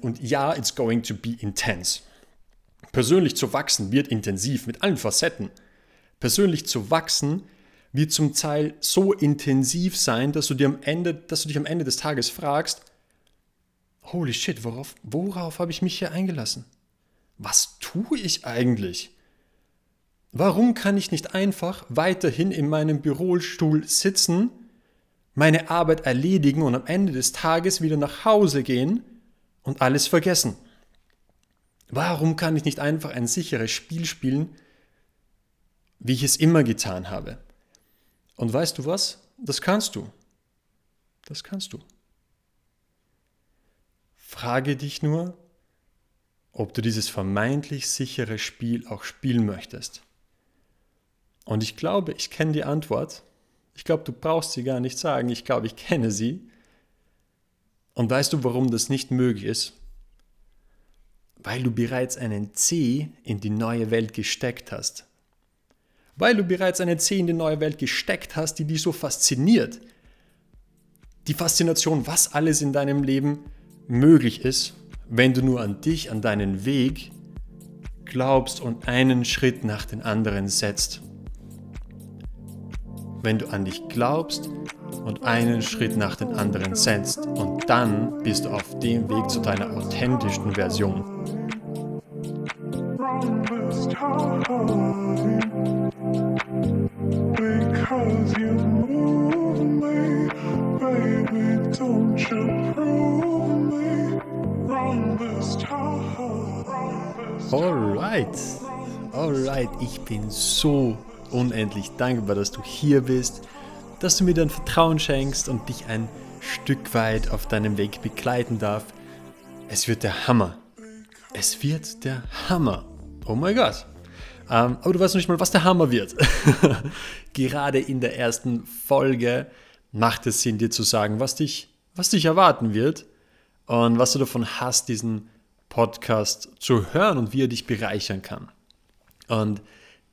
Und ja, it's going to be intense. Persönlich zu wachsen wird intensiv mit allen Facetten. Persönlich zu wachsen wird zum Teil so intensiv sein, dass du, dir am Ende, dass du dich am Ende des Tages fragst, holy shit, worauf, worauf habe ich mich hier eingelassen? Was tue ich eigentlich? Warum kann ich nicht einfach weiterhin in meinem Bürostuhl sitzen, meine Arbeit erledigen und am Ende des Tages wieder nach Hause gehen und alles vergessen? Warum kann ich nicht einfach ein sicheres Spiel spielen, wie ich es immer getan habe? Und weißt du was? Das kannst du. Das kannst du. Frage dich nur, ob du dieses vermeintlich sichere Spiel auch spielen möchtest. Und ich glaube, ich kenne die Antwort. Ich glaube, du brauchst sie gar nicht sagen. Ich glaube, ich kenne sie. Und weißt du, warum das nicht möglich ist? Weil du bereits einen C in die neue Welt gesteckt hast. Weil du bereits einen C in die neue Welt gesteckt hast, die dich so fasziniert. Die Faszination, was alles in deinem Leben möglich ist, wenn du nur an dich, an deinen Weg glaubst und einen Schritt nach den anderen setzt wenn du an dich glaubst und einen Schritt nach den anderen setzt. Und dann bist du auf dem Weg zu deiner authentischsten Version. Alright, alright, ich bin so unendlich dankbar, dass du hier bist, dass du mir dein Vertrauen schenkst und dich ein Stück weit auf deinem Weg begleiten darf. Es wird der Hammer. Es wird der Hammer. Oh mein Gott. Ähm, aber du weißt noch nicht mal, was der Hammer wird. Gerade in der ersten Folge macht es Sinn, dir zu sagen, was dich, was dich erwarten wird und was du davon hast, diesen Podcast zu hören und wie er dich bereichern kann. Und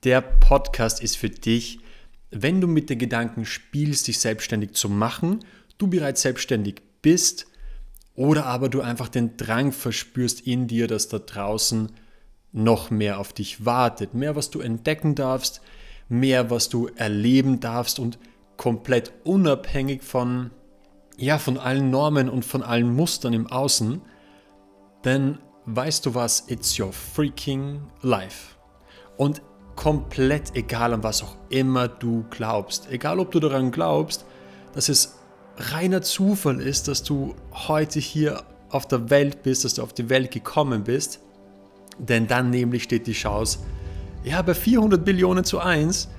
der Podcast ist für dich, wenn du mit den Gedanken spielst, dich selbstständig zu machen, du bereits selbstständig bist oder aber du einfach den Drang verspürst in dir, dass da draußen noch mehr auf dich wartet, mehr was du entdecken darfst, mehr was du erleben darfst und komplett unabhängig von ja, von allen Normen und von allen Mustern im Außen, denn weißt du was, it's your freaking life. Und komplett egal, an was auch immer du glaubst. Egal, ob du daran glaubst, dass es reiner Zufall ist, dass du heute hier auf der Welt bist, dass du auf die Welt gekommen bist. Denn dann nämlich steht die Chance, ja, bei 400 Billionen zu 1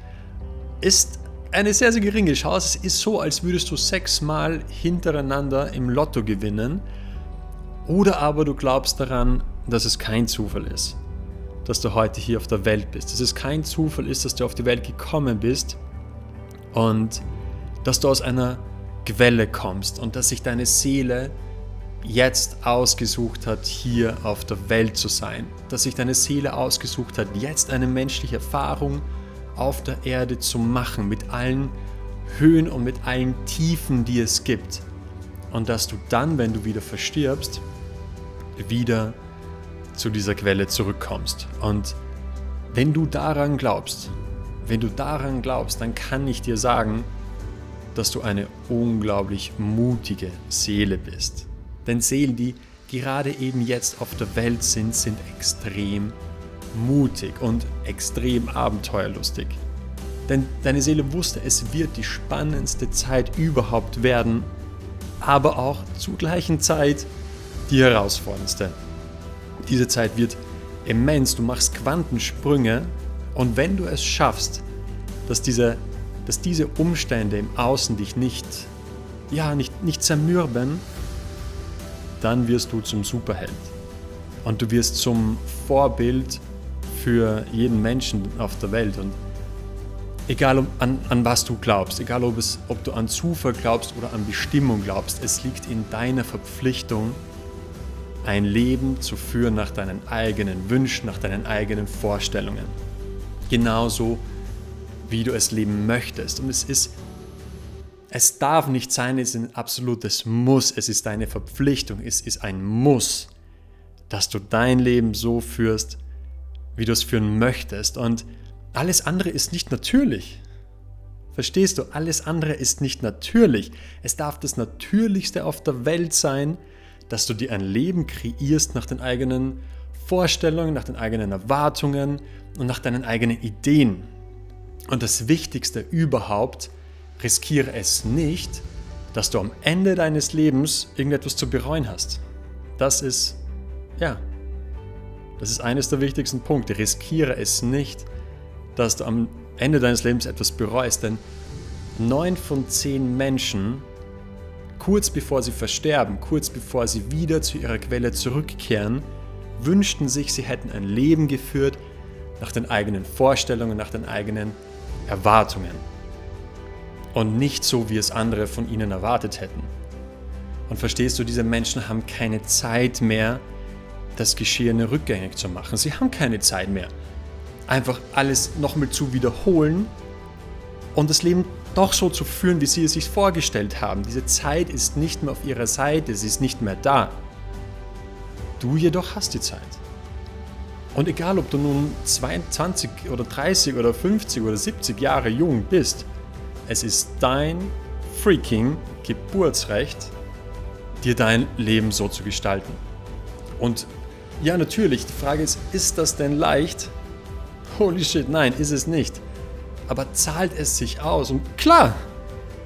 ist eine sehr, sehr geringe Chance. Es ist so, als würdest du sechsmal hintereinander im Lotto gewinnen. Oder aber du glaubst daran, dass es kein Zufall ist dass du heute hier auf der Welt bist. Dass es kein Zufall ist, dass du auf die Welt gekommen bist und dass du aus einer Quelle kommst und dass sich deine Seele jetzt ausgesucht hat, hier auf der Welt zu sein. Dass sich deine Seele ausgesucht hat, jetzt eine menschliche Erfahrung auf der Erde zu machen, mit allen Höhen und mit allen Tiefen, die es gibt. Und dass du dann, wenn du wieder verstirbst, wieder zu dieser Quelle zurückkommst. Und wenn du daran glaubst, wenn du daran glaubst, dann kann ich dir sagen, dass du eine unglaublich mutige Seele bist. Denn Seelen, die gerade eben jetzt auf der Welt sind, sind extrem mutig und extrem abenteuerlustig. Denn deine Seele wusste, es wird die spannendste Zeit überhaupt werden, aber auch zur gleichen Zeit die herausforderndste. Diese Zeit wird immens, du machst Quantensprünge und wenn du es schaffst, dass diese, dass diese Umstände im Außen dich nicht, ja, nicht, nicht zermürben, dann wirst du zum Superheld. Und du wirst zum Vorbild für jeden Menschen auf der Welt. Und egal an, an was du glaubst, egal ob, es, ob du an Zufall glaubst oder an Bestimmung glaubst, es liegt in deiner Verpflichtung, ein Leben zu führen nach deinen eigenen Wünschen, nach deinen eigenen Vorstellungen. Genauso wie du es leben möchtest. Und es ist, es darf nicht sein, es ist ein absolutes Muss, es ist eine Verpflichtung, es ist ein Muss, dass du dein Leben so führst, wie du es führen möchtest. Und alles andere ist nicht natürlich. Verstehst du? Alles andere ist nicht natürlich. Es darf das Natürlichste auf der Welt sein, dass du dir ein Leben kreierst nach den eigenen Vorstellungen, nach den eigenen Erwartungen und nach deinen eigenen Ideen. Und das Wichtigste überhaupt, riskiere es nicht, dass du am Ende deines Lebens irgendetwas zu bereuen hast. Das ist, ja, das ist eines der wichtigsten Punkte. Riskiere es nicht, dass du am Ende deines Lebens etwas bereust, denn neun von zehn Menschen, kurz bevor sie versterben, kurz bevor sie wieder zu ihrer Quelle zurückkehren, wünschten sich, sie hätten ein Leben geführt nach den eigenen Vorstellungen, nach den eigenen Erwartungen und nicht so, wie es andere von ihnen erwartet hätten. Und verstehst du, diese Menschen haben keine Zeit mehr, das Geschehene rückgängig zu machen. Sie haben keine Zeit mehr einfach alles nochmal zu wiederholen und das Leben doch so zu führen, wie sie es sich vorgestellt haben. Diese Zeit ist nicht mehr auf ihrer Seite, sie ist nicht mehr da. Du jedoch hast die Zeit. Und egal, ob du nun 22 oder 30 oder 50 oder 70 Jahre jung bist, es ist dein freaking Geburtsrecht, dir dein Leben so zu gestalten. Und ja, natürlich, die Frage ist, ist das denn leicht? Holy shit, nein, ist es nicht. Aber zahlt es sich aus? Und klar,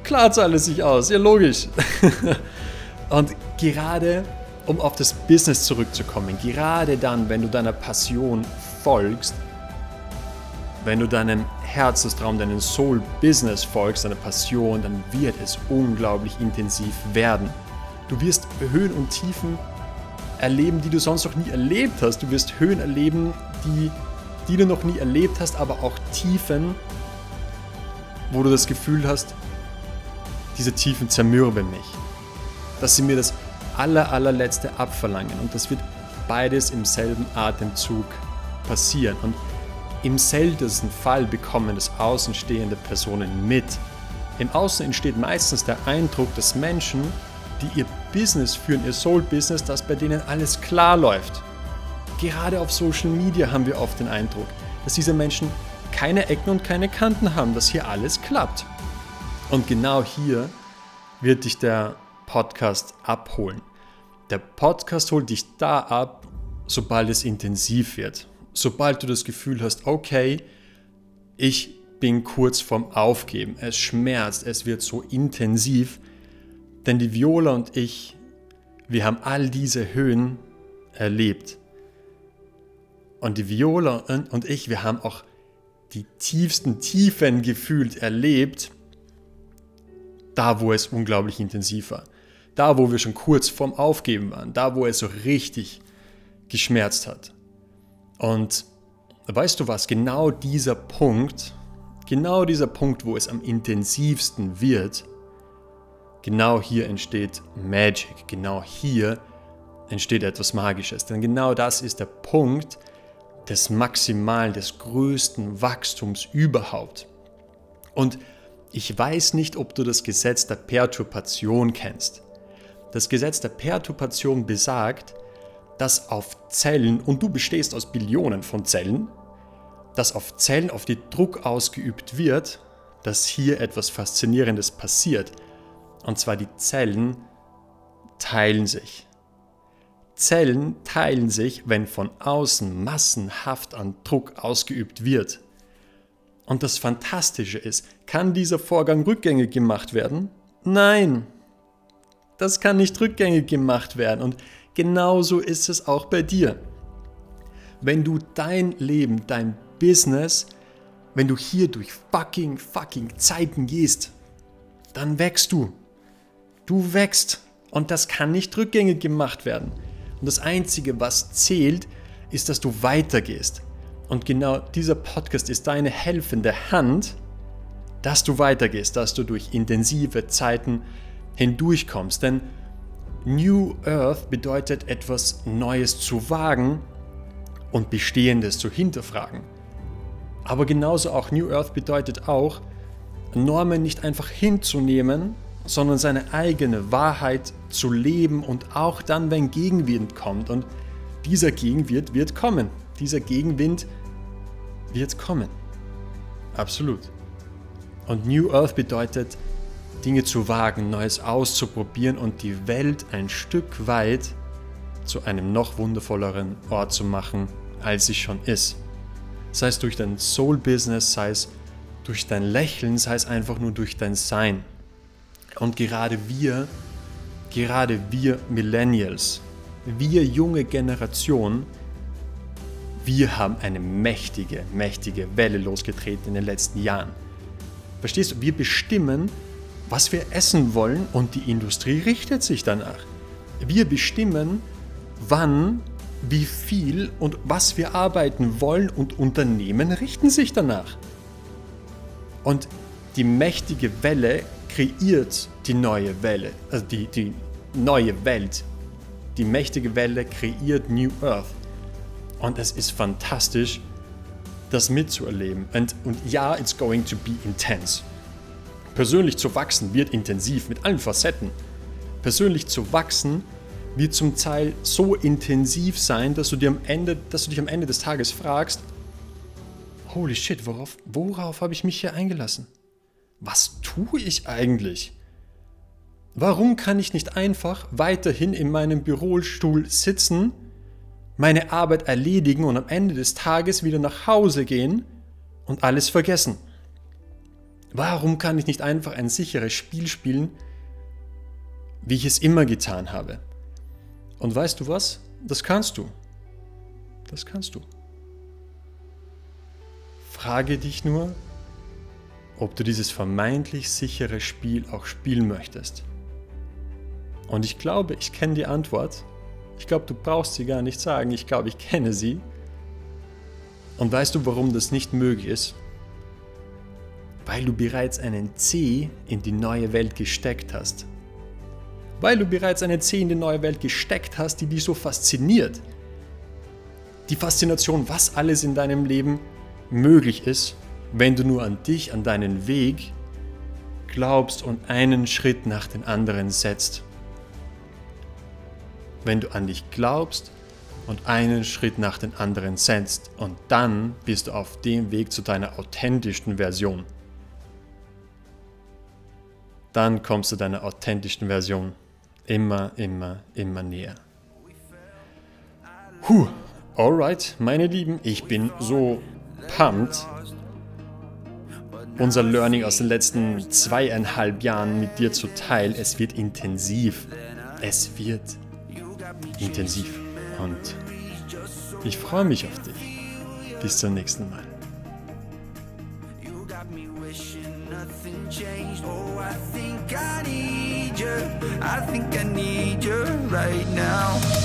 klar zahlt es sich aus, ja logisch. Und gerade um auf das Business zurückzukommen, gerade dann, wenn du deiner Passion folgst, wenn du deinem Herzenstraum, deinem Soul-Business folgst, deiner Passion, dann wird es unglaublich intensiv werden. Du wirst Höhen und Tiefen erleben, die du sonst noch nie erlebt hast. Du wirst Höhen erleben, die die du noch nie erlebt hast, aber auch Tiefen, wo du das Gefühl hast, diese Tiefen zermürben mich. Dass sie mir das aller, allerletzte abverlangen. Und das wird beides im selben Atemzug passieren. Und im seltensten Fall bekommen das außenstehende Personen mit. Im Außen entsteht meistens der Eindruck, dass Menschen, die ihr Business führen, ihr Soul-Business, dass bei denen alles klar läuft. Gerade auf Social Media haben wir oft den Eindruck, dass diese Menschen keine Ecken und keine Kanten haben, dass hier alles klappt. Und genau hier wird dich der Podcast abholen. Der Podcast holt dich da ab, sobald es intensiv wird. Sobald du das Gefühl hast, okay, ich bin kurz vorm Aufgeben, es schmerzt, es wird so intensiv. Denn die Viola und ich, wir haben all diese Höhen erlebt. Und die Viola und ich, wir haben auch die tiefsten Tiefen gefühlt erlebt, da wo es unglaublich intensiv war. Da wo wir schon kurz vorm Aufgeben waren, da wo es so richtig geschmerzt hat. Und weißt du was, genau dieser Punkt, genau dieser Punkt, wo es am intensivsten wird, genau hier entsteht Magic, genau hier entsteht etwas Magisches. Denn genau das ist der Punkt, des maximalen, des größten Wachstums überhaupt. Und ich weiß nicht, ob du das Gesetz der Perturbation kennst. Das Gesetz der Perturbation besagt, dass auf Zellen, und du bestehst aus Billionen von Zellen, dass auf Zellen auf die Druck ausgeübt wird, dass hier etwas Faszinierendes passiert. Und zwar die Zellen teilen sich. Zellen teilen sich, wenn von außen massenhaft an Druck ausgeübt wird. Und das Fantastische ist, kann dieser Vorgang rückgängig gemacht werden? Nein, das kann nicht rückgängig gemacht werden. Und genauso ist es auch bei dir. Wenn du dein Leben, dein Business, wenn du hier durch fucking, fucking Zeiten gehst, dann wächst du. Du wächst. Und das kann nicht rückgängig gemacht werden. Und das Einzige, was zählt, ist, dass du weitergehst. Und genau dieser Podcast ist deine helfende Hand, dass du weitergehst, dass du durch intensive Zeiten hindurchkommst. Denn New Earth bedeutet etwas Neues zu wagen und Bestehendes zu hinterfragen. Aber genauso auch New Earth bedeutet auch, Normen nicht einfach hinzunehmen, sondern seine eigene Wahrheit zu leben und auch dann, wenn Gegenwind kommt und dieser Gegenwind wird kommen. Dieser Gegenwind wird kommen. Absolut. Und New Earth bedeutet, Dinge zu wagen, Neues auszuprobieren und die Welt ein Stück weit zu einem noch wundervolleren Ort zu machen, als sie schon ist. Sei es durch dein Soul-Business, sei es durch dein Lächeln, sei es einfach nur durch dein Sein. Und gerade wir, gerade wir Millennials, wir junge Generation, wir haben eine mächtige, mächtige Welle losgetreten in den letzten Jahren. Verstehst du? Wir bestimmen, was wir essen wollen und die Industrie richtet sich danach. Wir bestimmen, wann, wie viel und was wir arbeiten wollen und Unternehmen richten sich danach. Und die mächtige Welle kreiert die neue Welle, also die, die neue Welt. Die mächtige Welle kreiert New Earth. Und es ist fantastisch, das mitzuerleben. Und, und ja, it's going to be intense. Persönlich zu wachsen wird intensiv mit allen Facetten. Persönlich zu wachsen wird zum Teil so intensiv sein, dass du, dir am Ende, dass du dich am Ende des Tages fragst, holy shit, worauf, worauf habe ich mich hier eingelassen? Was tue ich eigentlich? Warum kann ich nicht einfach weiterhin in meinem Bürostuhl sitzen, meine Arbeit erledigen und am Ende des Tages wieder nach Hause gehen und alles vergessen? Warum kann ich nicht einfach ein sicheres Spiel spielen, wie ich es immer getan habe? Und weißt du was? Das kannst du. Das kannst du. Frage dich nur, ob du dieses vermeintlich sichere Spiel auch spielen möchtest. Und ich glaube, ich kenne die Antwort ich glaube, du brauchst sie gar nicht sagen. Ich glaube, ich kenne sie. Und weißt du, warum das nicht möglich ist? Weil du bereits einen C in die neue Welt gesteckt hast. Weil du bereits einen C in die neue Welt gesteckt hast, die dich so fasziniert. Die Faszination, was alles in deinem Leben möglich ist, wenn du nur an dich, an deinen Weg glaubst und einen Schritt nach den anderen setzt wenn du an dich glaubst und einen Schritt nach den anderen setzt. Und dann bist du auf dem Weg zu deiner authentischsten Version. Dann kommst du deiner authentischsten Version immer, immer, immer näher. Puh, alright, meine Lieben, ich bin so pumped, unser Learning aus den letzten zweieinhalb Jahren mit dir zu teilen. Es wird intensiv. Es wird intensiv. Und ich freue mich auf dich. Bis zum nächsten Mal. I think I need you right now.